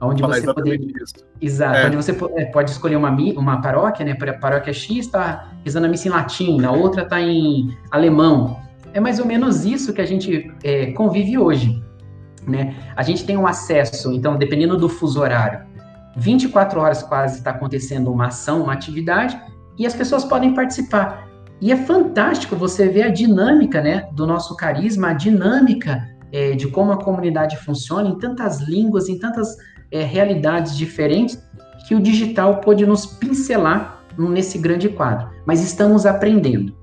onde Fala você pode, exato, é. onde você é, pode escolher uma, uma paróquia, né? A paróquia X está rezando a missa em latim, na outra está em alemão. É mais ou menos isso que a gente é, convive hoje. Né? A gente tem um acesso, então, dependendo do fuso horário, 24 horas quase está acontecendo uma ação, uma atividade, e as pessoas podem participar. E é fantástico você ver a dinâmica né, do nosso carisma, a dinâmica é, de como a comunidade funciona em tantas línguas, em tantas é, realidades diferentes, que o digital pode nos pincelar nesse grande quadro. Mas estamos aprendendo,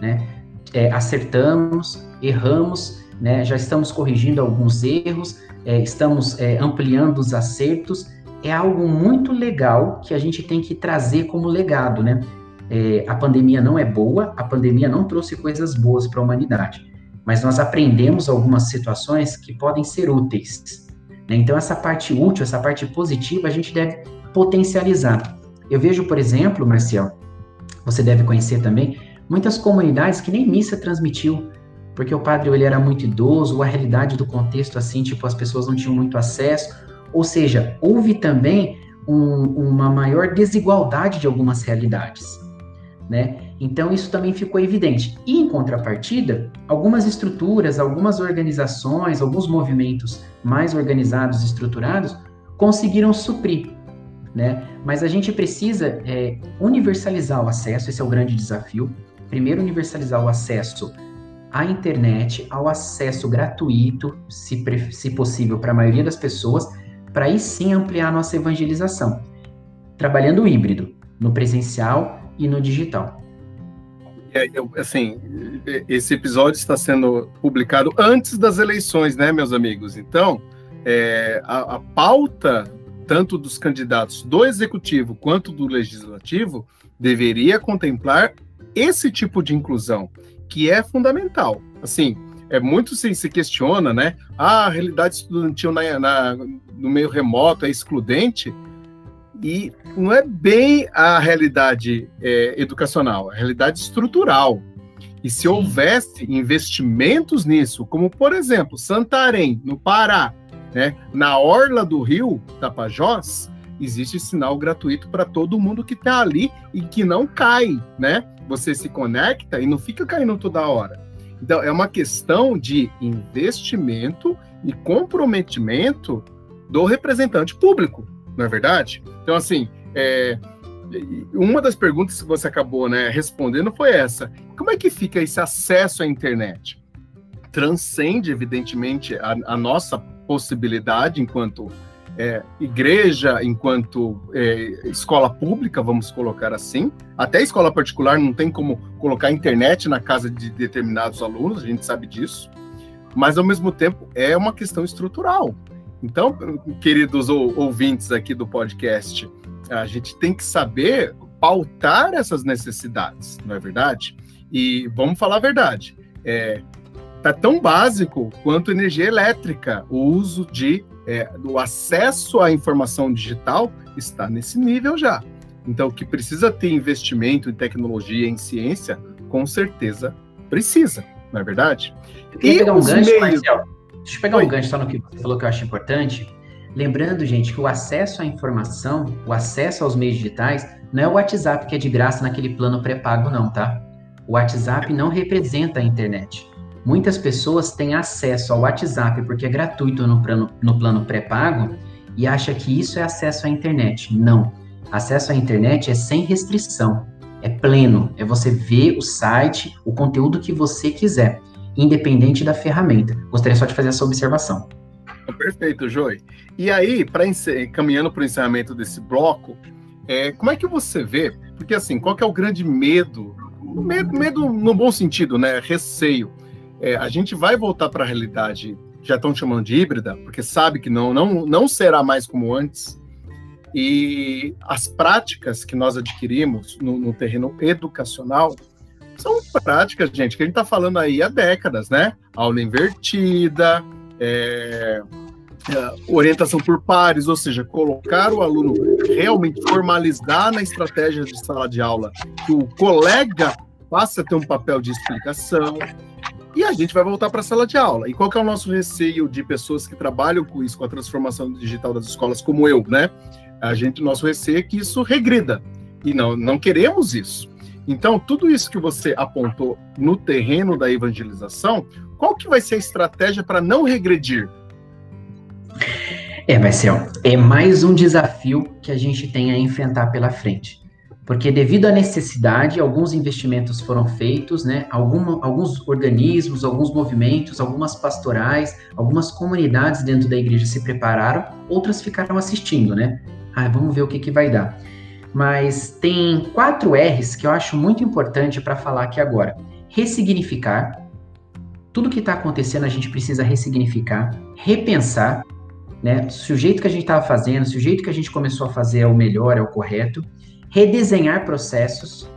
né? É, acertamos, erramos, né? já estamos corrigindo alguns erros, é, estamos é, ampliando os acertos, é algo muito legal que a gente tem que trazer como legado, né? É, a pandemia não é boa, a pandemia não trouxe coisas boas para a humanidade, mas nós aprendemos algumas situações que podem ser úteis. Né? Então, essa parte útil, essa parte positiva, a gente deve potencializar. Eu vejo, por exemplo, Marcial, você deve conhecer também, muitas comunidades que nem missa transmitiu, porque o padre ele era muito idoso, ou a realidade do contexto assim, tipo, as pessoas não tinham muito acesso, ou seja, houve também um, uma maior desigualdade de algumas realidades. Né? Então, isso também ficou evidente. E, em contrapartida, algumas estruturas, algumas organizações, alguns movimentos mais organizados estruturados conseguiram suprir. Né? Mas a gente precisa é, universalizar o acesso, esse é o grande desafio. Primeiro, universalizar o acesso à internet, ao acesso gratuito, se, se possível, para a maioria das pessoas, para aí sim ampliar nossa evangelização, trabalhando híbrido, no presencial e no digital. É, eu, assim, esse episódio está sendo publicado antes das eleições, né, meus amigos? Então, é, a, a pauta, tanto dos candidatos do executivo quanto do legislativo, deveria contemplar esse tipo de inclusão, que é fundamental. Assim, é muito se, se questiona, né? Ah, a realidade estudantil na, na, no meio remoto é excludente, e não é bem a realidade é, educacional, é a realidade estrutural. E se Sim. houvesse investimentos nisso, como por exemplo, Santarém, no Pará, né, na orla do rio Tapajós, existe sinal gratuito para todo mundo que está ali e que não cai, né? Você se conecta e não fica caindo toda hora. Então, é uma questão de investimento e comprometimento do representante público, não é verdade? Então, assim, é, uma das perguntas que você acabou né, respondendo foi essa: como é que fica esse acesso à internet? Transcende, evidentemente, a, a nossa possibilidade enquanto é, igreja, enquanto é, escola pública, vamos colocar assim. Até escola particular não tem como colocar internet na casa de determinados alunos, a gente sabe disso. Mas, ao mesmo tempo, é uma questão estrutural. Então, queridos ouvintes aqui do podcast, a gente tem que saber pautar essas necessidades, não é verdade? E vamos falar a verdade. É, tá tão básico quanto energia elétrica. O uso de é, do acesso à informação digital está nesse nível já. Então, que precisa ter investimento em tecnologia, em ciência, com certeza precisa, não é verdade? e pegar um gancho, meios... Marcel. Deixa eu pegar Oi. um gancho só no que você falou que eu acho importante. Lembrando, gente, que o acesso à informação, o acesso aos meios digitais, não é o WhatsApp que é de graça naquele plano pré-pago, não, tá? O WhatsApp não representa a internet. Muitas pessoas têm acesso ao WhatsApp porque é gratuito no plano, no plano pré-pago e acha que isso é acesso à internet. Não. Acesso à internet é sem restrição, é pleno, é você ver o site, o conteúdo que você quiser, independente da ferramenta. Gostaria só de fazer essa observação. Perfeito, Joy. E aí, para caminhando para o encerramento desse bloco, é, como é que você vê? Porque assim, qual é o grande medo? Medo, medo no bom sentido, né? Receio. É, a gente vai voltar para a realidade, já estão chamando de híbrida, porque sabe que não, não, não será mais como antes. E as práticas que nós adquirimos no, no terreno educacional são práticas, gente, que a gente está falando aí há décadas, né? Aula invertida, é, é, orientação por pares, ou seja, colocar o aluno realmente formalizar na estratégia de sala de aula, que o colega passe a ter um papel de explicação, e a gente vai voltar para a sala de aula. E qual que é o nosso receio de pessoas que trabalham com isso, com a transformação digital das escolas, como eu, né? A gente, nosso receio é que isso regrida. E não, não queremos isso. Então, tudo isso que você apontou no terreno da evangelização, qual que vai ser a estratégia para não regredir? É, Marcel, é mais um desafio que a gente tem a enfrentar pela frente. Porque devido à necessidade, alguns investimentos foram feitos, né? Algum, alguns organismos, alguns movimentos, algumas pastorais, algumas comunidades dentro da igreja se prepararam, outras ficaram assistindo, né? Ah, vamos ver o que, que vai dar. Mas tem quatro R's que eu acho muito importante para falar aqui agora. Ressignificar. Tudo que está acontecendo a gente precisa ressignificar, repensar, né? Se o jeito que a gente estava fazendo, se o jeito que a gente começou a fazer é o melhor, é o correto, redesenhar processos.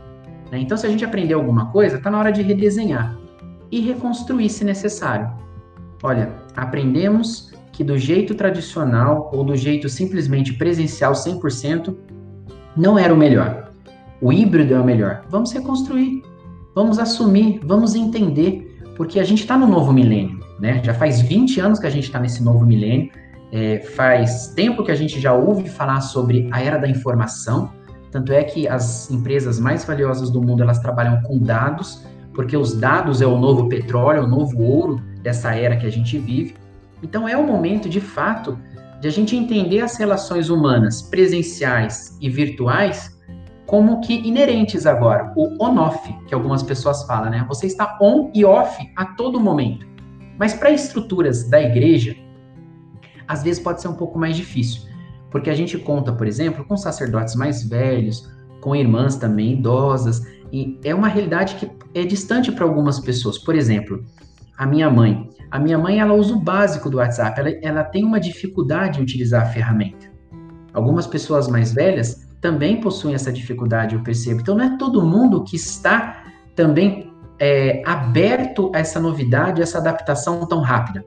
Né? Então, se a gente aprender alguma coisa, está na hora de redesenhar e reconstruir se necessário. Olha, aprendemos que do jeito tradicional ou do jeito simplesmente presencial 100% não era o melhor. O híbrido é o melhor. Vamos reconstruir, vamos assumir, vamos entender, porque a gente está no novo milênio, né? Já faz 20 anos que a gente está nesse novo milênio, é, faz tempo que a gente já ouve falar sobre a era da informação, tanto é que as empresas mais valiosas do mundo elas trabalham com dados, porque os dados é o novo petróleo, o novo ouro dessa era que a gente vive. Então é o momento, de fato, de a gente entender as relações humanas presenciais e virtuais como que inerentes agora, o on-off, que algumas pessoas falam, né? Você está on e off a todo momento. Mas para estruturas da igreja, às vezes pode ser um pouco mais difícil, porque a gente conta, por exemplo, com sacerdotes mais velhos, com irmãs também idosas, e é uma realidade que é distante para algumas pessoas. Por exemplo, a minha mãe. A minha mãe, ela usa o básico do WhatsApp, ela, ela tem uma dificuldade em utilizar a ferramenta. Algumas pessoas mais velhas também possuem essa dificuldade, eu percebo. Então, não é todo mundo que está também é, aberto a essa novidade, a essa adaptação tão rápida.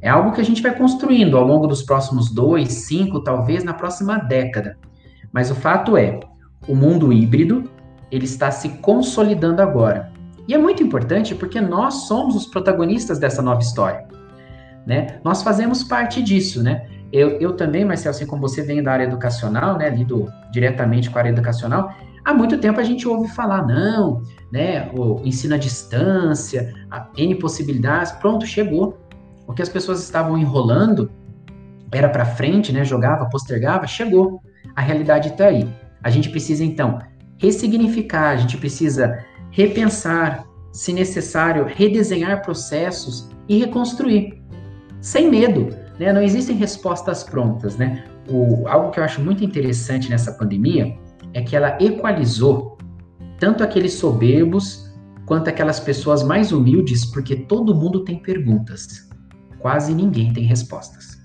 É algo que a gente vai construindo ao longo dos próximos dois, cinco, talvez na próxima década. Mas o fato é, o mundo híbrido ele está se consolidando agora. E é muito importante porque nós somos os protagonistas dessa nova história. Né? Nós fazemos parte disso, né? Eu, eu também, Marcelo, assim como você vem da área educacional, né, lido diretamente com a área educacional, há muito tempo a gente ouve falar, não, né, o ensino à distância, N possibilidades, pronto, chegou. O que as pessoas estavam enrolando era para frente, né, jogava, postergava, chegou. A realidade está aí. A gente precisa, então, ressignificar, a gente precisa repensar, se necessário, redesenhar processos e reconstruir, sem medo. Né? Não existem respostas prontas. Né? O, algo que eu acho muito interessante nessa pandemia é que ela equalizou tanto aqueles soberbos quanto aquelas pessoas mais humildes, porque todo mundo tem perguntas, quase ninguém tem respostas.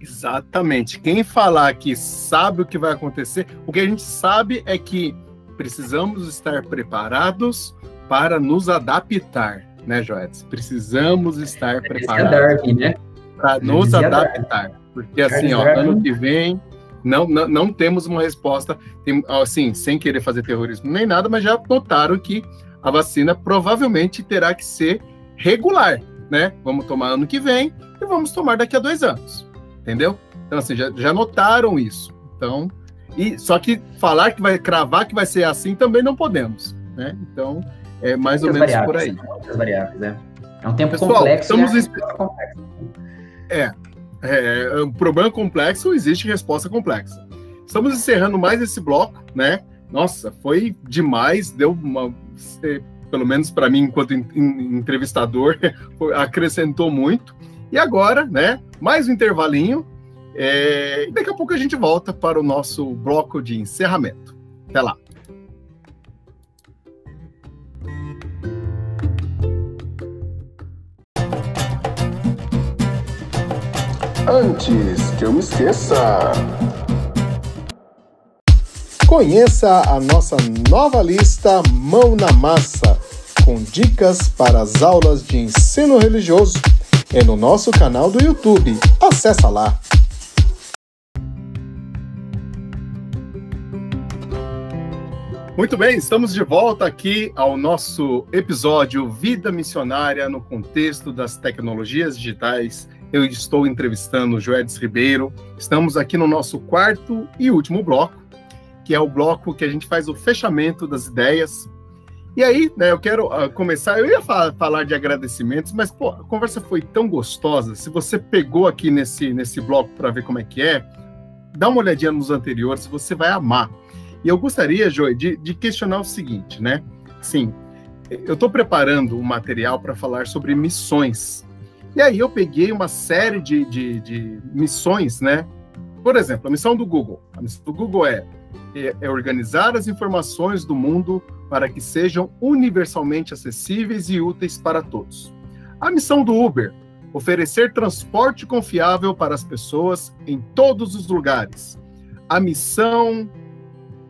Exatamente. Quem falar que sabe o que vai acontecer, o que a gente sabe é que precisamos estar preparados para nos adaptar. né, Joetes? Precisamos estar preparados né? para nos adaptar. Porque assim, ó, ano que vem não, não, não temos uma resposta, tem, assim, sem querer fazer terrorismo nem nada, mas já notaram que a vacina provavelmente terá que ser regular, né? Vamos tomar ano que vem e vamos tomar daqui a dois anos, entendeu? Então, assim, já, já notaram isso. Então, e só que falar que vai cravar que vai ser assim também não podemos, né? Então, é mais ou menos por aí. Né? Muitas variáveis, né? É um tempo Pessoal, complexo. Estamos é, complexo. é, é, é um problema complexo, existe resposta complexa. Estamos encerrando mais esse bloco, né? Nossa, foi demais, deu uma, pelo menos para mim, enquanto entrevistador, acrescentou muito. E agora, né? Mais um intervalinho. É, daqui a pouco a gente volta para o nosso bloco de encerramento. Até lá. Antes que eu me esqueça. Conheça a nossa nova lista Mão na Massa, com dicas para as aulas de ensino religioso. É no nosso canal do YouTube. Acesse lá. Muito bem, estamos de volta aqui ao nosso episódio Vida Missionária no contexto das tecnologias digitais eu estou entrevistando Joedes Ribeiro. Estamos aqui no nosso quarto e último bloco, que é o bloco que a gente faz o fechamento das ideias. E aí, né, eu quero uh, começar. Eu ia falar, falar de agradecimentos, mas pô, a conversa foi tão gostosa. Se você pegou aqui nesse, nesse bloco para ver como é que é, dá uma olhadinha nos anteriores, você vai amar. E eu gostaria, Joy, de, de questionar o seguinte, né? Sim, eu estou preparando um material para falar sobre missões e aí eu peguei uma série de, de, de, missões, né? Por exemplo, a missão do Google. A missão do Google é, é, é organizar as informações do mundo para que sejam universalmente acessíveis e úteis para todos. A missão do Uber, oferecer transporte confiável para as pessoas em todos os lugares. A missão,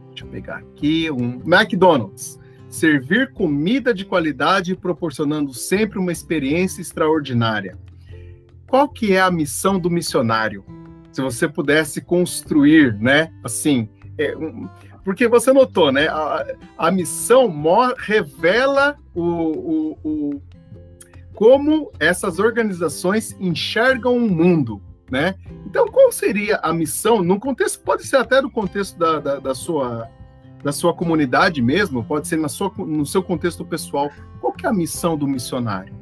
deixa eu pegar aqui, um McDonald's, servir comida de qualidade proporcionando sempre uma experiência extraordinária. Qual que é a missão do missionário? Se você pudesse construir, né, assim, é, um, porque você notou, né, a, a missão revela o, o, o, como essas organizações enxergam o mundo, né? Então, qual seria a missão, num contexto, pode ser até no contexto da, da, da sua da sua comunidade mesmo, pode ser na sua, no seu contexto pessoal. Qual que é a missão do missionário?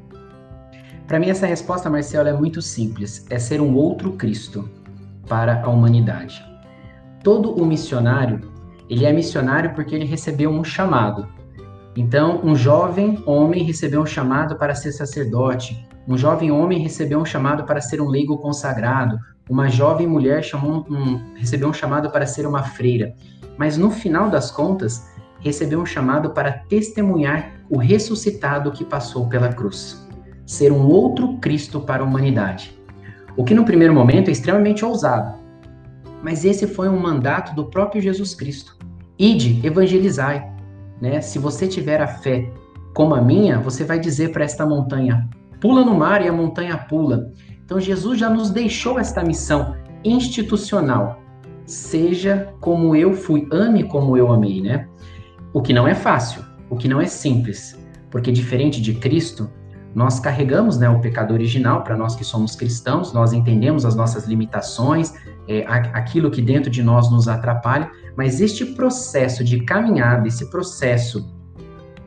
Para mim, essa resposta, Marcelo, é muito simples: é ser um outro Cristo para a humanidade. Todo o missionário, ele é missionário porque ele recebeu um chamado. Então, um jovem homem recebeu um chamado para ser sacerdote, um jovem homem recebeu um chamado para ser um leigo consagrado, uma jovem mulher chamou um, recebeu um chamado para ser uma freira mas no final das contas, recebeu um chamado para testemunhar o ressuscitado que passou pela cruz, ser um outro Cristo para a humanidade. O que no primeiro momento é extremamente ousado, mas esse foi um mandato do próprio Jesus Cristo. Ide, evangelizai. Né? Se você tiver a fé como a minha, você vai dizer para esta montanha: pula no mar e a montanha pula. Então Jesus já nos deixou esta missão institucional seja como eu fui, ame como eu amei, né? O que não é fácil, o que não é simples, porque diferente de Cristo, nós carregamos né, o pecado original, para nós que somos cristãos, nós entendemos as nossas limitações, é, aquilo que dentro de nós nos atrapalha, mas este processo de caminhada, esse processo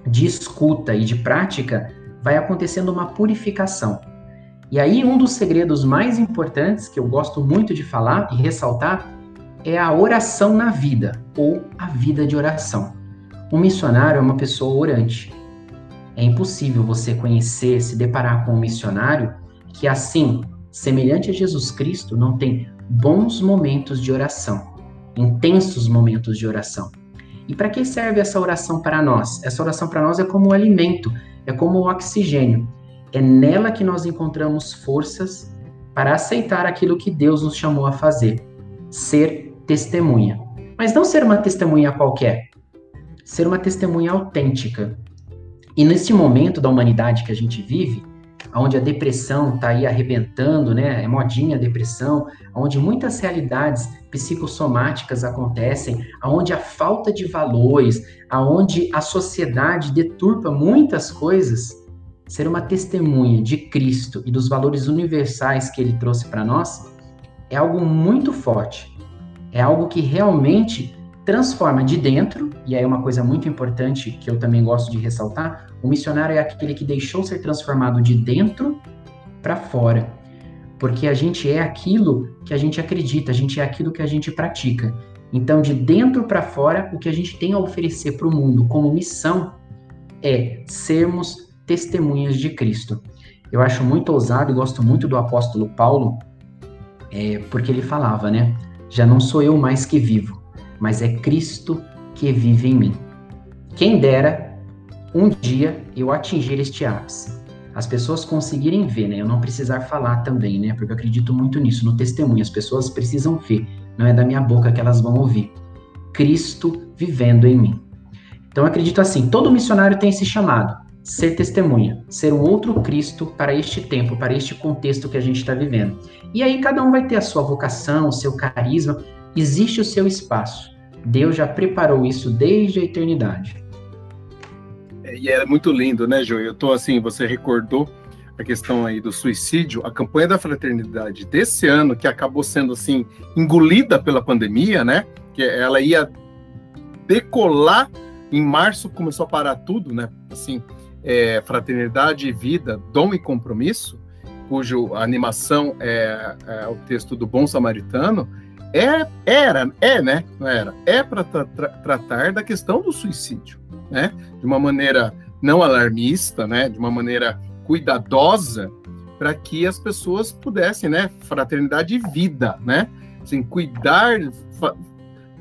de escuta e de prática, vai acontecendo uma purificação. E aí, um dos segredos mais importantes que eu gosto muito de falar e ressaltar é a oração na vida, ou a vida de oração. Um missionário é uma pessoa orante. É impossível você conhecer, se deparar com um missionário que, assim, semelhante a Jesus Cristo, não tem bons momentos de oração, intensos momentos de oração. E para que serve essa oração para nós? Essa oração para nós é como o alimento, é como o oxigênio. É nela que nós encontramos forças para aceitar aquilo que Deus nos chamou a fazer, ser testemunha. Mas não ser uma testemunha qualquer, ser uma testemunha autêntica. E nesse momento da humanidade que a gente vive, onde a depressão está aí arrebentando, né? É modinha a depressão, onde muitas realidades psicossomáticas acontecem, onde a falta de valores, aonde a sociedade deturpa muitas coisas, ser uma testemunha de Cristo e dos valores universais que ele trouxe para nós é algo muito forte. É algo que realmente transforma de dentro, e aí é uma coisa muito importante que eu também gosto de ressaltar, o missionário é aquele que deixou ser transformado de dentro para fora. Porque a gente é aquilo que a gente acredita, a gente é aquilo que a gente pratica. Então, de dentro para fora, o que a gente tem a oferecer para o mundo como missão é sermos testemunhas de Cristo. Eu acho muito ousado e gosto muito do apóstolo Paulo, é, porque ele falava, né? Já não sou eu mais que vivo, mas é Cristo que vive em mim. Quem dera um dia eu atingir este ápice. As pessoas conseguirem ver, né? Eu não precisar falar também, né? Porque eu acredito muito nisso, no testemunho. As pessoas precisam ver, não é da minha boca que elas vão ouvir. Cristo vivendo em mim. Então eu acredito assim, todo missionário tem esse chamado, ser testemunha, ser um outro Cristo para este tempo, para este contexto que a gente está vivendo. E aí cada um vai ter a sua vocação, o seu carisma, existe o seu espaço. Deus já preparou isso desde a eternidade. É, e é muito lindo, né, João? Eu tô assim, você recordou a questão aí do suicídio, a campanha da fraternidade desse ano, que acabou sendo assim engolida pela pandemia, né? Que ela ia decolar em março, começou a parar tudo, né? Assim, é, fraternidade e vida, dom e compromisso, cujo animação é, é o texto do Bom Samaritano é, era, é, né? Não era. É para tra tra tratar da questão do suicídio, né? De uma maneira não alarmista, né? De uma maneira cuidadosa, para que as pessoas pudessem, né? Fraternidade e vida, né? Assim, cuidar,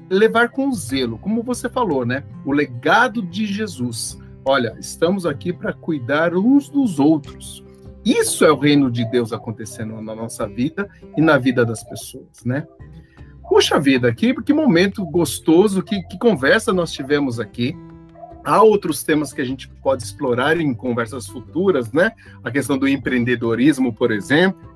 levar com zelo, como você falou, né? O legado de Jesus. Olha, estamos aqui para cuidar uns dos outros. Isso é o reino de Deus acontecendo na nossa vida e na vida das pessoas, né? Puxa vida, que, que momento gostoso, que, que conversa nós tivemos aqui. Há outros temas que a gente pode explorar em conversas futuras, né? A questão do empreendedorismo, por exemplo.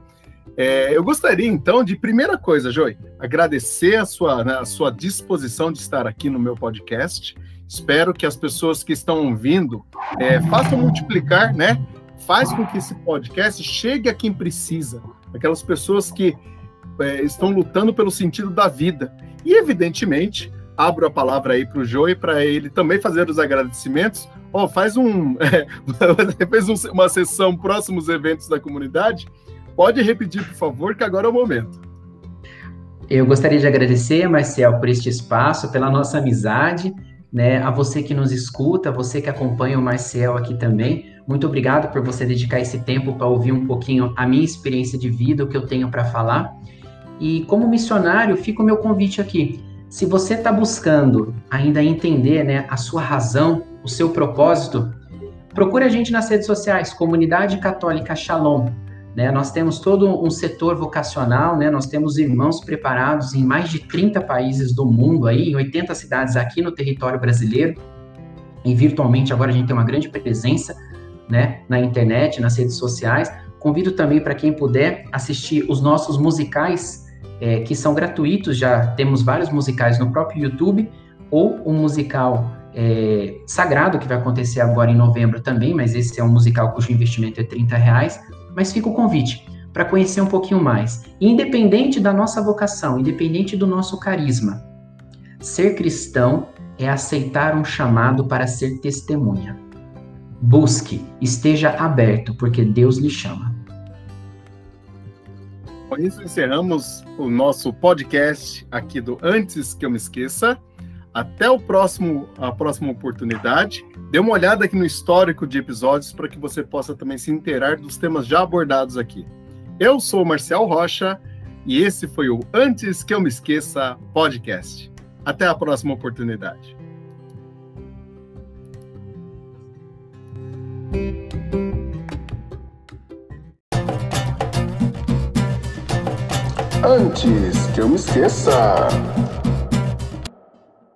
É, eu gostaria, então, de primeira coisa, Joy, agradecer a sua, né, a sua disposição de estar aqui no meu podcast. Espero que as pessoas que estão ouvindo é, façam multiplicar, né? Faz com que esse podcast chegue a quem precisa. Aquelas pessoas que é, estão lutando pelo sentido da vida. E, evidentemente, abro a palavra aí para o Joey para ele também fazer os agradecimentos. Ó, oh, faz um, é, fez um, uma sessão próximos eventos da comunidade. Pode repetir, por favor, que agora é o momento. Eu gostaria de agradecer, Marcel, por este espaço, pela nossa amizade, né? A você que nos escuta, você que acompanha o Marcel aqui também. Muito obrigado por você dedicar esse tempo para ouvir um pouquinho a minha experiência de vida, o que eu tenho para falar. E como missionário, fica o meu convite aqui. Se você está buscando ainda entender né, a sua razão, o seu propósito, procure a gente nas redes sociais, Comunidade Católica Shalom. Né? Nós temos todo um setor vocacional, né? nós temos irmãos preparados em mais de 30 países do mundo, aí, em 80 cidades aqui no território brasileiro. E virtualmente agora a gente tem uma grande presença né, na internet, nas redes sociais. Convido também para quem puder assistir os nossos musicais é, que são gratuitos, já temos vários musicais no próprio YouTube, ou um musical é, sagrado, que vai acontecer agora em novembro também, mas esse é um musical cujo investimento é 30 reais. Mas fica o convite para conhecer um pouquinho mais. Independente da nossa vocação, independente do nosso carisma, ser cristão é aceitar um chamado para ser testemunha. Busque, esteja aberto, porque Deus lhe chama. Com isso, encerramos o nosso podcast aqui do Antes que eu me esqueça. Até o próximo, a próxima oportunidade. Dê uma olhada aqui no histórico de episódios para que você possa também se inteirar dos temas já abordados aqui. Eu sou Marcel Rocha e esse foi o Antes que eu me esqueça podcast. Até a próxima oportunidade. Antes que eu me esqueça.